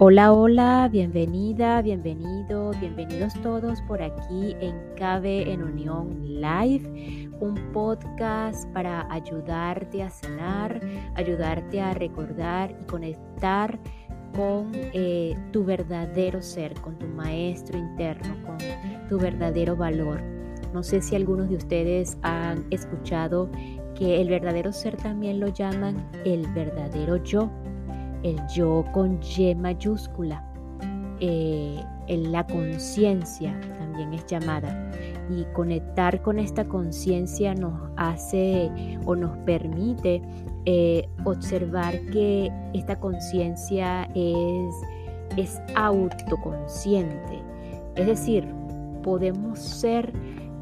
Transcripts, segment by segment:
Hola, hola, bienvenida, bienvenido, bienvenidos todos por aquí en Cabe en Unión Live, un podcast para ayudarte a sanar, ayudarte a recordar y conectar con eh, tu verdadero ser, con tu maestro interno, con tu verdadero valor. No sé si algunos de ustedes han escuchado que el verdadero ser también lo llaman el verdadero yo el yo con Y mayúscula, eh, la conciencia también es llamada. Y conectar con esta conciencia nos hace o nos permite eh, observar que esta conciencia es, es autoconsciente. Es decir, podemos ser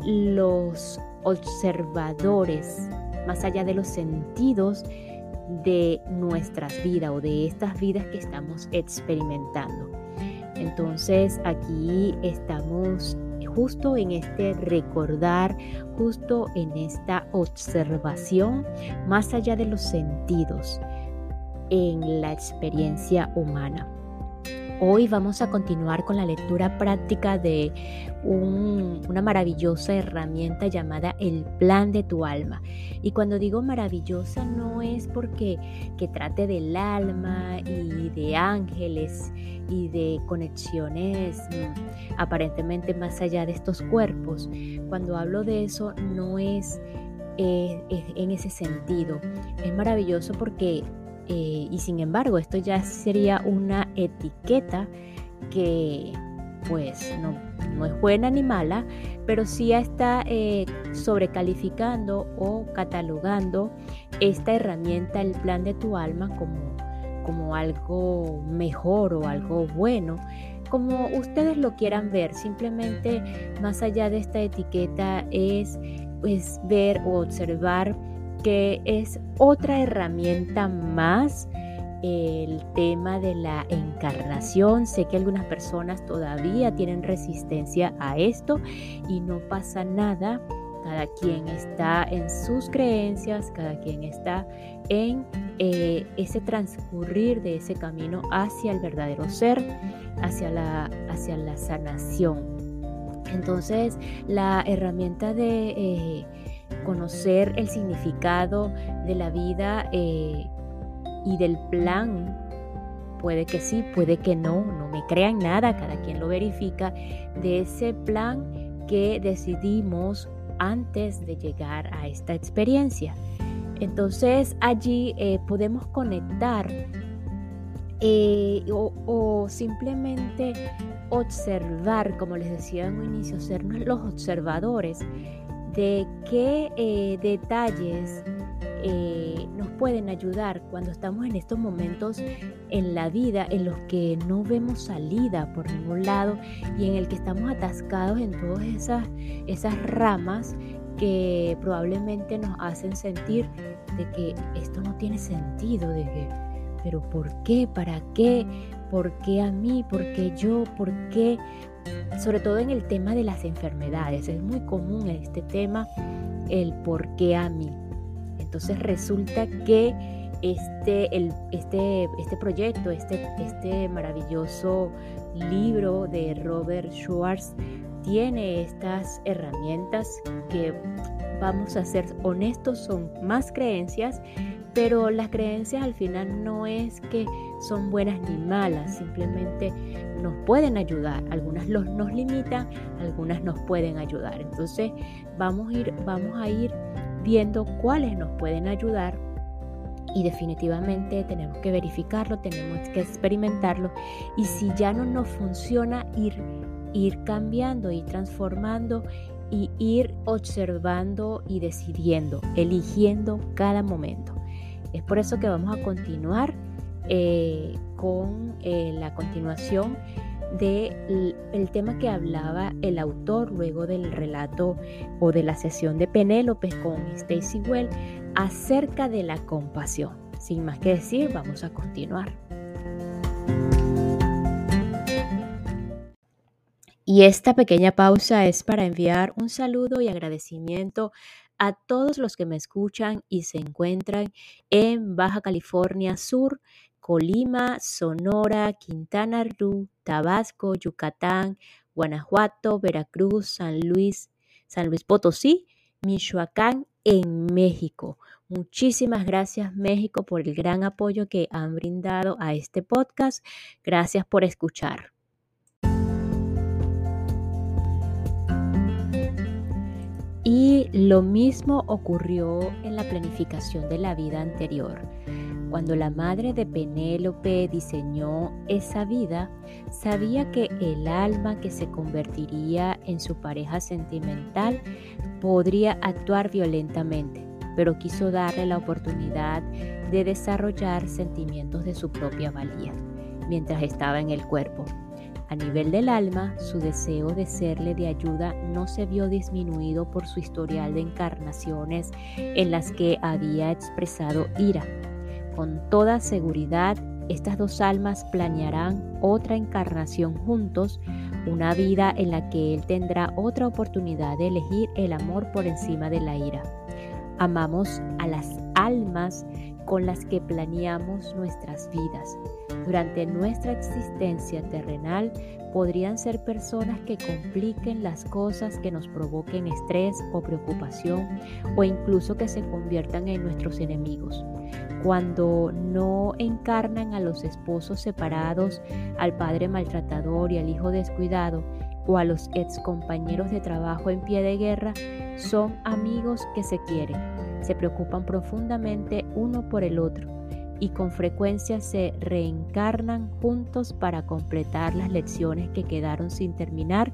los observadores más allá de los sentidos de nuestras vidas o de estas vidas que estamos experimentando. Entonces aquí estamos justo en este recordar, justo en esta observación más allá de los sentidos en la experiencia humana. Hoy vamos a continuar con la lectura práctica de una maravillosa herramienta llamada el plan de tu alma. Y cuando digo maravillosa no es porque que trate del alma y de ángeles y de conexiones mm, aparentemente más allá de estos cuerpos. Cuando hablo de eso no es en ese sentido. Es maravilloso porque eh, y sin embargo, esto ya sería una etiqueta que pues no, no es buena ni mala, pero sí está eh, sobrecalificando o catalogando esta herramienta, el plan de tu alma, como, como algo mejor o algo bueno, como ustedes lo quieran ver. Simplemente más allá de esta etiqueta es pues, ver o observar que es otra herramienta más el tema de la encarnación. Sé que algunas personas todavía tienen resistencia a esto y no pasa nada. Cada quien está en sus creencias, cada quien está en eh, ese transcurrir de ese camino hacia el verdadero ser, hacia la, hacia la sanación. Entonces, la herramienta de... Eh, conocer el significado de la vida eh, y del plan. Puede que sí, puede que no, no me crean nada, cada quien lo verifica, de ese plan que decidimos antes de llegar a esta experiencia. Entonces allí eh, podemos conectar eh, o, simplemente observar, como les decía en un inicio, ser los observadores de qué eh, detalles eh, nos pueden ayudar cuando estamos en estos momentos en la vida en los que no vemos salida por ningún lado y en el que estamos atascados en todas esas, esas ramas que probablemente nos hacen sentir de que esto no tiene sentido, de que, pero ¿por qué? ¿Para qué? ¿Por qué a mí? ¿Por qué yo? ¿Por qué? Sobre todo en el tema de las enfermedades. Es muy común este tema, el por qué a mí. Entonces resulta que este, el, este, este proyecto, este, este maravilloso libro de Robert Schwartz tiene estas herramientas que vamos a ser honestos, son más creencias, pero las creencias al final no es que son buenas ni malas, simplemente nos pueden ayudar. Algunas los, nos limitan, algunas nos pueden ayudar. Entonces vamos a, ir, vamos a ir viendo cuáles nos pueden ayudar y definitivamente tenemos que verificarlo, tenemos que experimentarlo y si ya no nos funciona, ir, ir cambiando, ir transformando y ir observando y decidiendo, eligiendo cada momento. Es por eso que vamos a continuar eh, con eh, la continuación del el tema que hablaba el autor luego del relato o de la sesión de Penélope con Stacy Well acerca de la compasión. Sin más que decir, vamos a continuar. Y esta pequeña pausa es para enviar un saludo y agradecimiento a todos los que me escuchan y se encuentran en Baja California Sur, Colima, Sonora, Quintana Roo, Tabasco, Yucatán, Guanajuato, Veracruz, San Luis, San Luis Potosí, Michoacán, en México. Muchísimas gracias México por el gran apoyo que han brindado a este podcast. Gracias por escuchar. Lo mismo ocurrió en la planificación de la vida anterior. Cuando la madre de Penélope diseñó esa vida, sabía que el alma que se convertiría en su pareja sentimental podría actuar violentamente, pero quiso darle la oportunidad de desarrollar sentimientos de su propia valía mientras estaba en el cuerpo. A nivel del alma, su deseo de serle de ayuda no se vio disminuido por su historial de encarnaciones en las que había expresado ira. Con toda seguridad, estas dos almas planearán otra encarnación juntos, una vida en la que él tendrá otra oportunidad de elegir el amor por encima de la ira. Amamos a las almas con las que planeamos nuestras vidas. Durante nuestra existencia terrenal podrían ser personas que compliquen las cosas, que nos provoquen estrés o preocupación o incluso que se conviertan en nuestros enemigos. Cuando no encarnan a los esposos separados, al padre maltratador y al hijo descuidado, o a los ex compañeros de trabajo en pie de guerra, son amigos que se quieren, se preocupan profundamente uno por el otro y con frecuencia se reencarnan juntos para completar las lecciones que quedaron sin terminar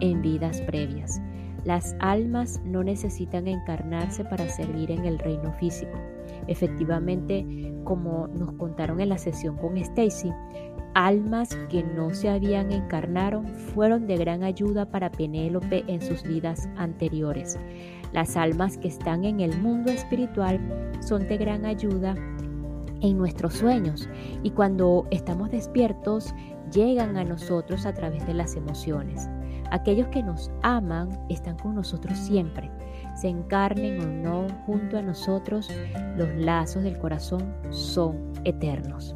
en vidas previas. Las almas no necesitan encarnarse para servir en el reino físico. Efectivamente, como nos contaron en la sesión con Stacy, almas que no se habían encarnado fueron de gran ayuda para Penélope en sus vidas anteriores. Las almas que están en el mundo espiritual son de gran ayuda en nuestros sueños y cuando estamos despiertos llegan a nosotros a través de las emociones. Aquellos que nos aman están con nosotros siempre. Se encarnen o no junto a nosotros, los lazos del corazón son eternos.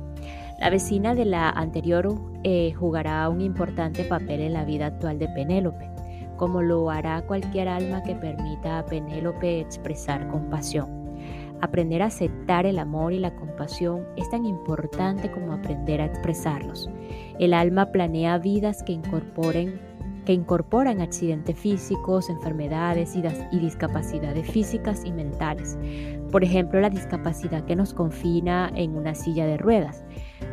La vecina de la anterior eh, jugará un importante papel en la vida actual de Penélope, como lo hará cualquier alma que permita a Penélope expresar compasión. Aprender a aceptar el amor y la compasión es tan importante como aprender a expresarlos. El alma planea vidas que incorporen que incorporan accidentes físicos, enfermedades y, y, discapacidades físicas y mentales. Por ejemplo, la discapacidad que nos confina en una silla de ruedas,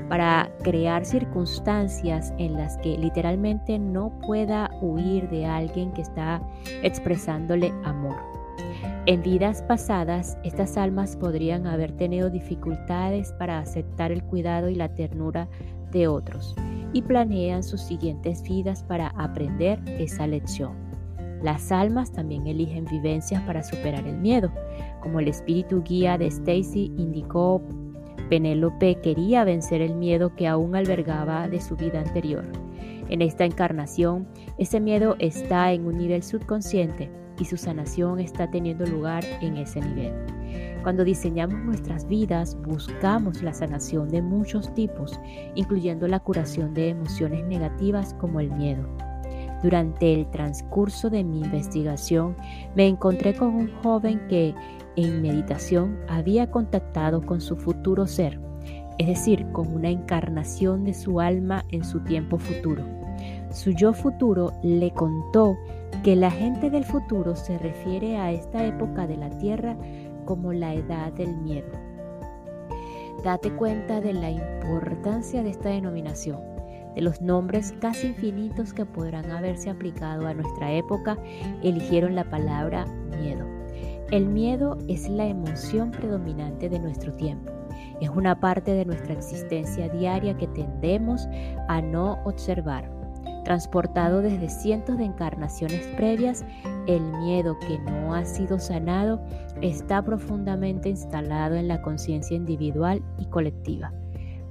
para crear circunstancias en las que literalmente no pueda huir de alguien que está expresándole amor. En vidas pasadas, estas almas podrían haber tenido dificultades para aceptar el cuidado y la ternura de otros y planean sus siguientes vidas para aprender esa lección. Las almas también eligen vivencias para superar el miedo. Como el espíritu guía de Stacy indicó, Penélope quería vencer el miedo que aún albergaba de su vida anterior. En esta encarnación, ese miedo está en un nivel subconsciente y su sanación está teniendo lugar en ese nivel. Cuando diseñamos nuestras vidas, buscamos la sanación de muchos tipos, incluyendo la curación de emociones negativas como el miedo. Durante el transcurso de mi investigación, me encontré con un joven que en meditación había contactado con su futuro ser, es decir, con una encarnación de su alma en su tiempo futuro. Su yo futuro le contó que la gente del futuro se refiere a esta época de la Tierra como la edad del miedo. Date cuenta de la importancia de esta denominación, de los nombres casi infinitos que podrán haberse aplicado a nuestra época, eligieron la palabra miedo. El miedo es la emoción predominante de nuestro tiempo. Es una parte de nuestra existencia diaria que tendemos a no observar Transportado desde cientos de encarnaciones previas, el miedo que no ha sido sanado está profundamente instalado en la conciencia individual y colectiva.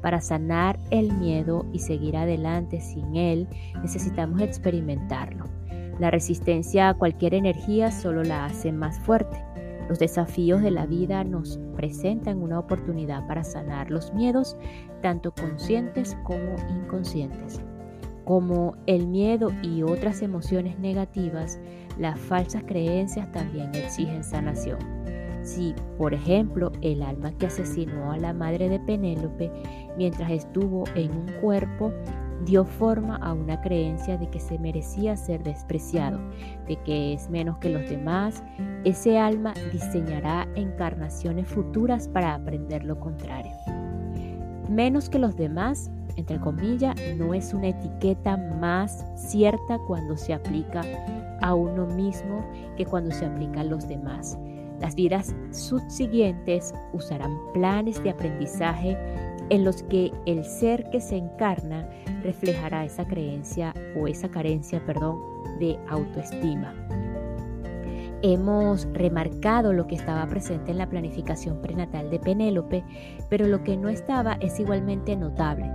Para sanar el miedo y seguir adelante sin él, necesitamos experimentarlo. La resistencia a cualquier energía solo la hace más fuerte. Los desafíos de la vida nos presentan una oportunidad para sanar los miedos, tanto conscientes como inconscientes. Como el miedo y otras emociones negativas, las falsas creencias también exigen sanación. Si, por ejemplo, el alma que asesinó a la madre de Penélope mientras estuvo en un cuerpo dio forma a una creencia de que se merecía ser despreciado, de que es menos que los demás, ese alma diseñará encarnaciones futuras para aprender lo contrario. Menos que los demás, entre comillas, no es una etiqueta más cierta cuando se aplica a uno mismo que cuando se aplica a los demás. Las vidas subsiguientes usarán planes de aprendizaje en los que el ser que se encarna reflejará esa creencia o esa carencia, perdón, de autoestima. Hemos remarcado lo que estaba presente en la planificación prenatal de Penélope, pero lo que no estaba es igualmente notable.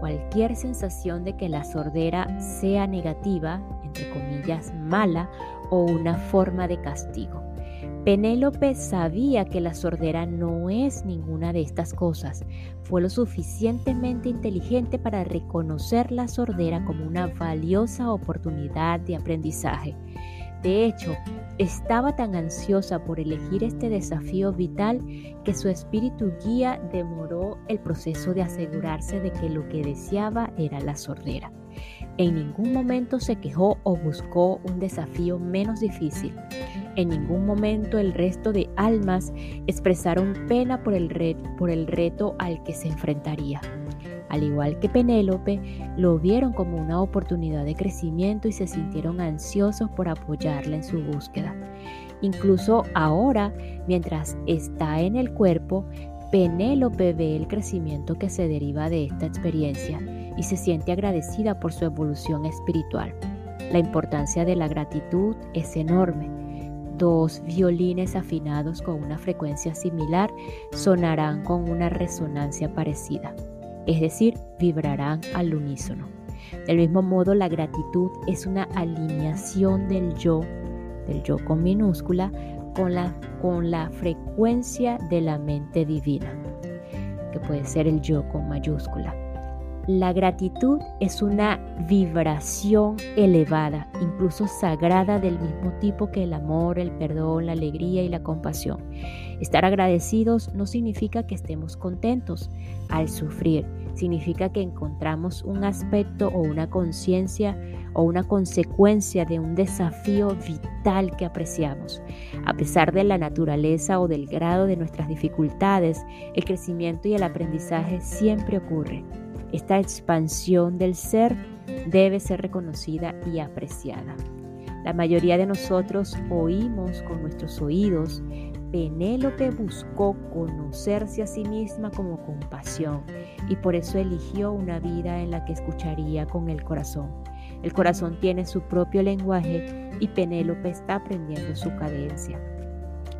Cualquier sensación de que la sordera sea negativa, entre comillas, mala o una forma de castigo. Penélope sabía que la sordera no es ninguna de estas cosas. Fue lo suficientemente inteligente para reconocer la sordera como una valiosa oportunidad de aprendizaje. De hecho, estaba tan ansiosa por elegir este desafío vital que su espíritu guía demoró el proceso de asegurarse de que lo que deseaba era la sordera. En ningún momento se quejó o buscó un desafío menos difícil. En ningún momento el resto de almas expresaron pena por el, por el reto al que se enfrentaría. Al igual que Penélope, lo vieron como una oportunidad de crecimiento y se sintieron ansiosos por apoyarla en su búsqueda. Incluso ahora, mientras está en el cuerpo, Penélope ve el crecimiento que se deriva de esta experiencia y se siente agradecida por su evolución espiritual. La importancia de la gratitud es enorme. Dos violines afinados con una frecuencia similar sonarán con una resonancia parecida, es decir, vibrarán al unísono. Del mismo modo, la gratitud es una alineación del yo, del yo con minúscula, con la, con la frecuencia de la mente divina, que puede ser el yo con mayúscula. La gratitud es una vibración elevada, incluso sagrada del mismo tipo que el amor, el perdón, la alegría y la compasión. Estar agradecidos no significa que estemos contentos al sufrir, significa que encontramos un aspecto o una conciencia o una consecuencia de un desafío vital que apreciamos. A pesar de la naturaleza o del grado de nuestras dificultades, el crecimiento y el aprendizaje siempre ocurre. Esta expansión del ser debe ser reconocida y apreciada. La mayoría de nosotros oímos con nuestros oídos. Penélope buscó conocerse a sí misma como compasión y por eso eligió una vida en la que escucharía con el corazón. El corazón tiene su propio lenguaje y Penélope está aprendiendo su cadencia.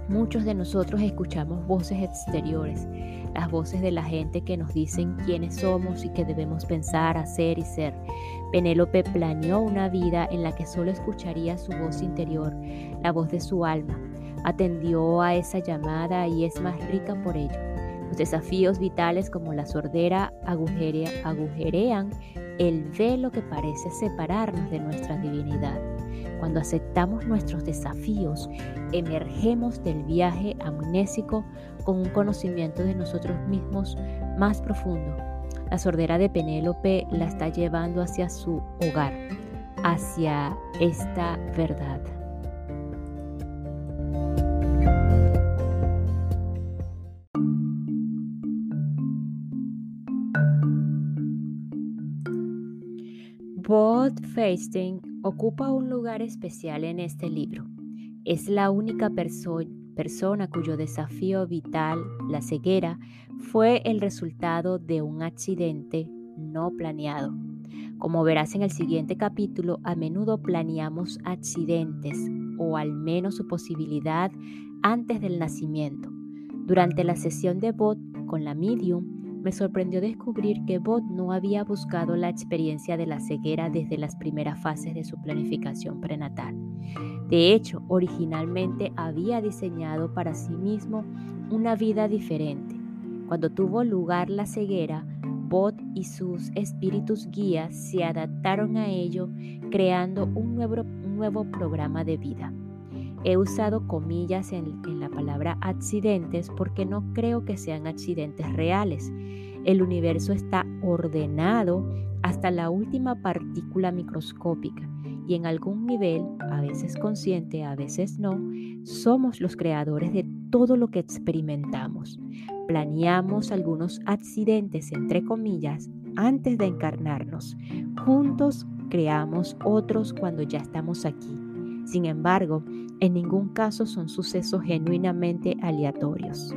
Muchos de nosotros escuchamos voces exteriores, las voces de la gente que nos dicen quiénes somos y qué debemos pensar, hacer y ser. Penélope planeó una vida en la que solo escucharía su voz interior, la voz de su alma. Atendió a esa llamada y es más rica por ello. Los desafíos vitales como la sordera agujerean el velo que parece separarnos de nuestra divinidad. Cuando aceptamos nuestros desafíos, emergemos del viaje amnésico con un conocimiento de nosotros mismos más profundo. La sordera de Penélope la está llevando hacia su hogar, hacia esta verdad. Bob Feisting ocupa un lugar especial en este libro. Es la única persona cuyo desafío vital, la ceguera, fue el resultado de un accidente no planeado. Como verás en el siguiente capítulo, a menudo planeamos accidentes o al menos su posibilidad antes del nacimiento. Durante la sesión de bot con la medium, me sorprendió descubrir que Bot no había buscado la experiencia de la ceguera desde las primeras fases de su planificación prenatal. De hecho, originalmente había diseñado para sí mismo una vida diferente. Cuando tuvo lugar la ceguera, Bot y sus espíritus guías se adaptaron a ello, creando un nuevo, un nuevo programa de vida. He usado comillas en, la palabra accidentes porque no creo que sean accidentes reales. El universo está ordenado hasta la última partícula microscópica y en algún nivel, a veces consciente, a veces no, somos los creadores de todo lo que experimentamos. Planeamos algunos accidentes, entre comillas, antes de encarnarnos. Juntos creamos otros cuando ya estamos aquí. Sin embargo, en ningún caso son sucesos genuinamente aleatorios.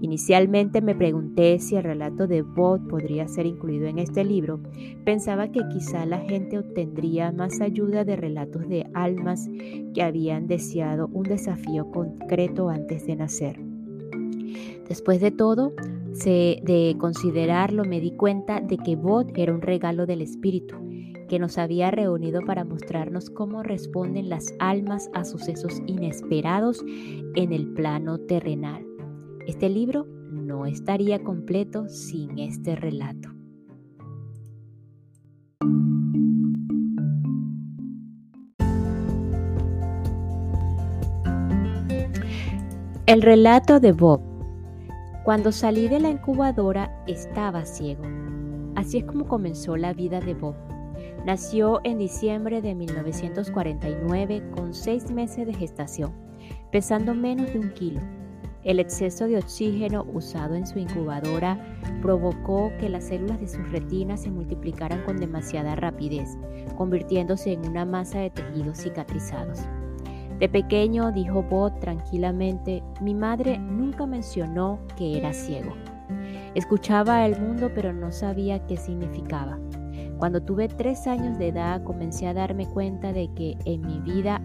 Inicialmente me pregunté si el relato de Bob podría ser incluido en este libro. Pensaba que quizá la gente obtendría más ayuda de relatos de almas que habían deseado un desafío concreto antes de nacer. Después de todo, de considerarlo, me di cuenta de que Bob era un regalo del Espíritu, que nos había reunido para mostrarnos cómo responden las almas a sucesos inesperados en el plano terrenal. Este libro no estaría completo sin este relato. El relato de Bob. Cuando salí de la incubadora estaba ciego. Así es como comenzó la vida de Bob. Nació en diciembre de 1949 con seis meses de gestación, pesando menos de un kilo. El exceso de oxígeno usado en su incubadora provocó que las células de sus retinas se multiplicaran con demasiada rapidez, convirtiéndose en una masa de tejidos cicatrizados. De pequeño, dijo Bob tranquilamente, mi madre nunca mencionó que era ciego. Escuchaba el mundo pero no sabía qué significaba. Cuando tuve tres años de edad comencé a darme cuenta de que en mi vida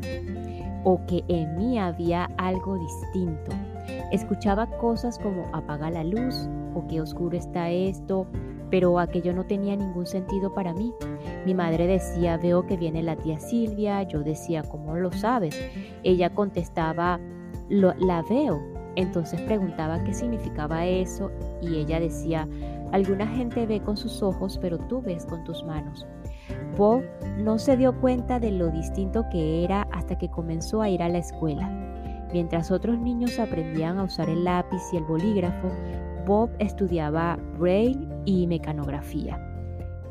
o que en mí había algo distinto, Escuchaba cosas como apaga la luz o qué oscuro está esto, pero aquello no tenía ningún sentido para mí. Mi madre decía, veo que viene la tía Silvia, yo decía, ¿cómo lo sabes? Ella contestaba, la veo. Entonces preguntaba qué significaba eso y ella decía, alguna gente ve con sus ojos, pero tú ves con tus manos. Bob no se dio cuenta de lo distinto que era hasta que comenzó a ir a la escuela. Mientras otros niños aprendían a usar el lápiz y el bolígrafo, Bob estudiaba braille y mecanografía.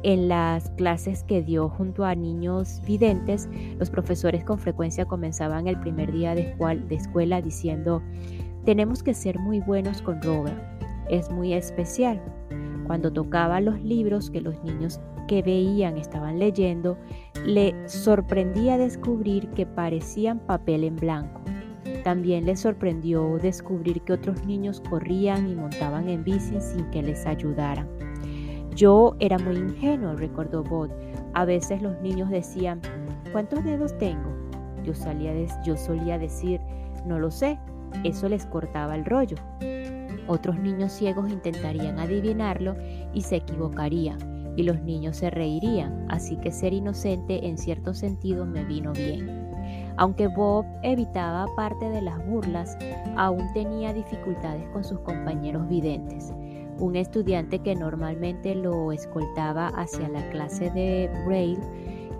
En las clases que dio junto a niños videntes, los profesores con frecuencia comenzaban el primer día de, escuela diciendo, tenemos que ser muy buenos con Robert, es muy especial. Cuando tocaba los libros que los niños que veían estaban leyendo, le sorprendía descubrir que parecían papel en blanco. También les sorprendió descubrir que otros niños corrían y montaban en bici sin que les ayudaran. Yo era muy ingenuo, recordó Bob. A veces los niños decían, ¿cuántos dedos tengo? Yo solía decir, no lo sé. Eso les cortaba el rollo. Otros niños ciegos intentarían adivinarlo y se equivocarían, y los niños se reirían, así que ser inocente en cierto sentido me vino bien. Aunque Bob evitaba parte de las burlas, aún tenía dificultades con sus compañeros videntes. Un estudiante que normalmente lo escoltaba hacia la clase de Braille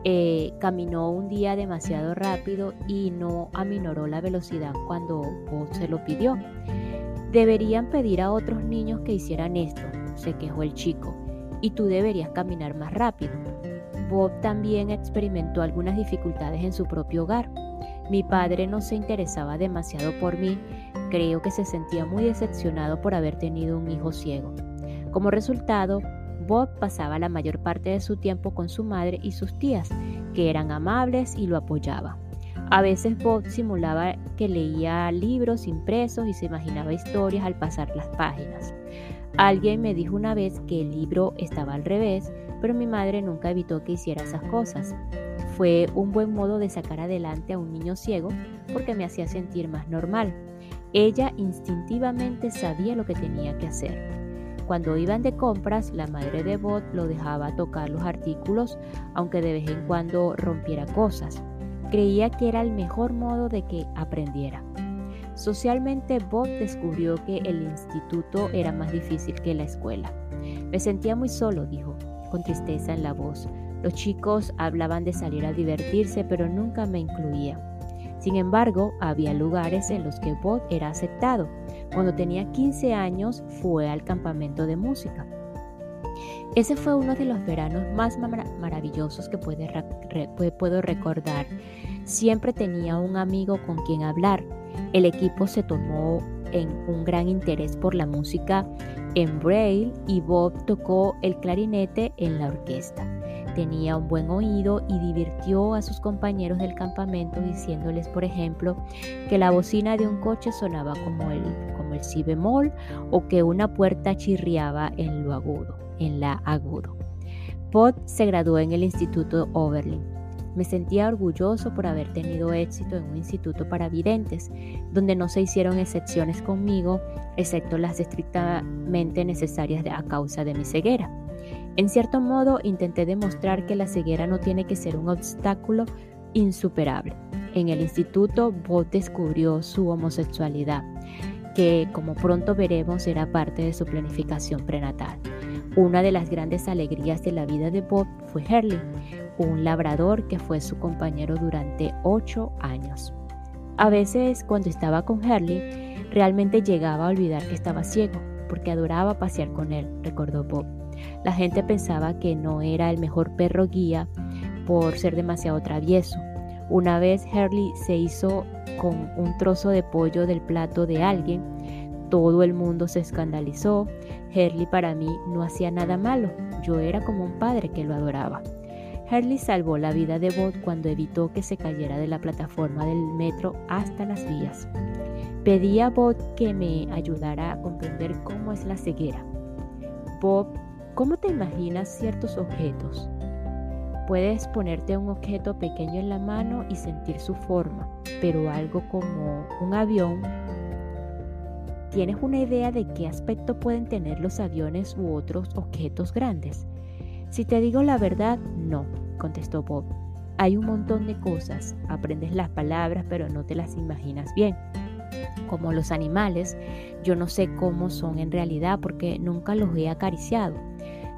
eh, caminó un día demasiado rápido y no aminoró la velocidad cuando Bob se lo pidió. Deberían pedir a otros niños que hicieran esto, se quejó el chico, y tú deberías caminar más rápido. Bob también experimentó algunas dificultades en su propio hogar. Mi padre no se interesaba demasiado por mí, creo que se sentía muy decepcionado por haber tenido un hijo ciego. Como resultado, Bob pasaba la mayor parte de su tiempo con su madre y sus tías, que eran amables y lo apoyaban. A veces Bob simulaba que leía libros impresos y se imaginaba historias al pasar las páginas. Alguien me dijo una vez que el libro estaba al revés, pero mi madre nunca evitó que hiciera esas cosas. Fue un buen modo de sacar adelante a un niño ciego porque me hacía sentir más normal. Ella instintivamente sabía lo que tenía que hacer. Cuando iban de compras, la madre de Bob lo dejaba tocar los artículos, aunque de vez en cuando rompiera cosas. Creía que era el mejor modo de que aprendiera. Socialmente, Bob descubrió que el instituto era más difícil que la escuela. Me sentía muy solo, dijo, con tristeza en la voz. Los chicos hablaban de salir a divertirse, pero nunca me incluían. Sin embargo, había lugares en los que Bob era aceptado. Cuando tenía 15 años fue al campamento de música. Ese fue uno de los veranos más maravillosos que puedo recordar. Siempre tenía un amigo con quien hablar. El equipo se tomó en un gran interés por la música en braille y Bob tocó el clarinete en la orquesta. Tenía un buen oído y divirtió a sus compañeros del campamento diciéndoles, por ejemplo, que la bocina de un coche sonaba como el, como el si bemol o que una puerta chirriaba en lo agudo, en la agudo. Pot se graduó en el Instituto Oberlin. Me sentía orgulloso por haber tenido éxito en un instituto para videntes, donde no se hicieron excepciones conmigo, excepto las estrictamente necesarias a causa de mi ceguera. En cierto modo, intenté demostrar que la ceguera no tiene que ser un obstáculo insuperable. En el instituto, Bob descubrió su homosexualidad, que como pronto veremos era parte de su planificación prenatal. Una de las grandes alegrías de la vida de Bob fue Herley, un labrador que fue su compañero durante ocho años. A veces, cuando estaba con Herley, realmente llegaba a olvidar que estaba ciego, porque adoraba pasear con él, recordó Bob. La gente pensaba que no era el mejor perro guía por ser demasiado travieso. Una vez Hurley se hizo con un trozo de pollo del plato de alguien. Todo el mundo se escandalizó. Hurley para mí no hacía nada malo. Yo era como un padre que lo adoraba. Hurley salvó la vida de Bob cuando evitó que se cayera de la plataforma del metro hasta las vías. Pedí a Bob que me ayudara a comprender cómo es la ceguera. Bob ¿Cómo te imaginas ciertos objetos? Puedes ponerte un objeto pequeño en la mano y sentir su forma, pero algo como un avión, ¿tienes una idea de qué aspecto pueden tener los aviones u otros objetos grandes? Si te digo la verdad, no, contestó Bob. Hay un montón de cosas, aprendes las palabras pero no te las imaginas bien. Como los animales, yo no sé cómo son en realidad porque nunca los he acariciado.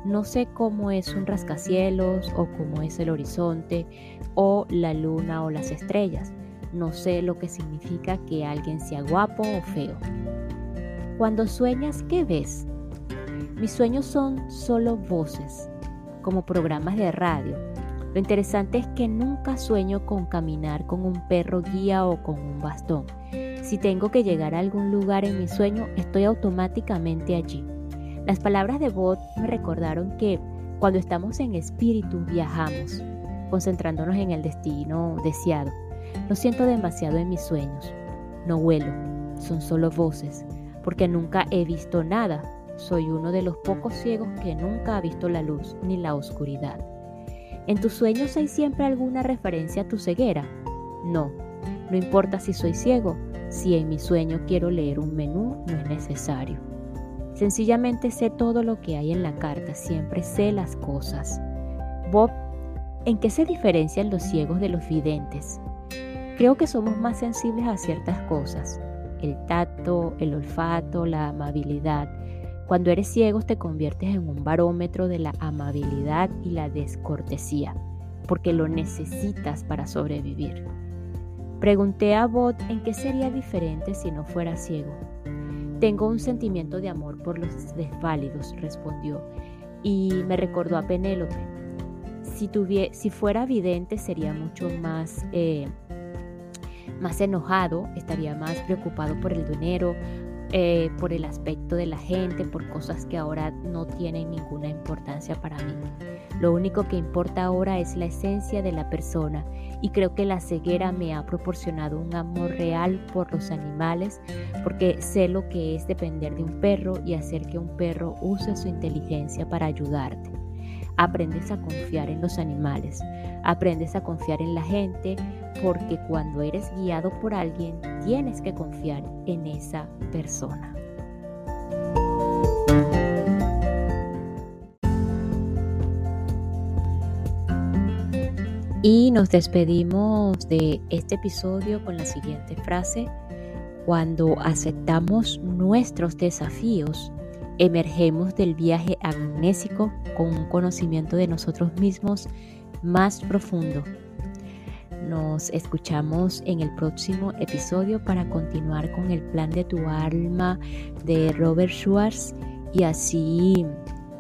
No sé cómo es un rascacielos o cómo es el horizonte o la luna o las estrellas. No sé lo que significa que alguien sea guapo o feo. Cuando sueñas, ¿qué ves? Mis sueños son solo voces, como programas de radio. Lo interesante es que nunca sueño con caminar con un perro guía o con un bastón. Si tengo que llegar a algún lugar en mi sueño, estoy automáticamente allí. Las palabras de Bot me recordaron que cuando estamos en espíritu viajamos, concentrándonos en el destino deseado. No siento demasiado en mis sueños. No vuelo, son solo voces, porque nunca he visto nada. Soy uno de los pocos ciegos que nunca ha visto la luz ni la oscuridad. ¿En tus sueños hay siempre alguna referencia a tu ceguera? No, no importa si soy ciego, si en mi sueño quiero leer un menú, no es necesario. Sencillamente sé todo lo que hay en la carta, siempre sé las cosas. Bob, ¿en qué se diferencian los ciegos de los videntes? Creo que somos más sensibles a ciertas cosas, el tacto, el olfato, la amabilidad. Cuando eres ciego te conviertes en un barómetro de la amabilidad y la descortesía, porque lo necesitas para sobrevivir. Pregunté a Bob en qué sería diferente si no fuera ciego. Tengo un sentimiento de amor por los desválidos, respondió, y me recordó a Penélope. Si, si fuera vidente sería mucho más, eh, más enojado, estaría más preocupado por el dinero, eh, por el aspecto de la gente, por cosas que ahora no tienen ninguna importancia para mí. Lo único que importa ahora es la esencia de la persona y creo que la ceguera me ha proporcionado un amor real por los animales porque sé lo que es depender de un perro y hacer que un perro use su inteligencia para ayudarte. Aprendes a confiar en los animales, aprendes a confiar en la gente, porque cuando eres guiado por alguien tienes que confiar en esa persona. Y nos despedimos de este episodio con la siguiente frase. Cuando aceptamos nuestros desafíos, emergemos del viaje amnésico con un conocimiento de nosotros mismos más profundo nos escuchamos en el próximo episodio para continuar con el plan de tu alma de Robert Schwartz y así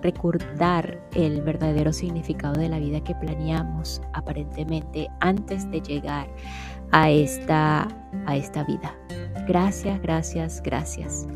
recordar el verdadero significado de la vida que planeamos aparentemente antes de llegar a esta, a esta vida. Gracias, gracias, gracias.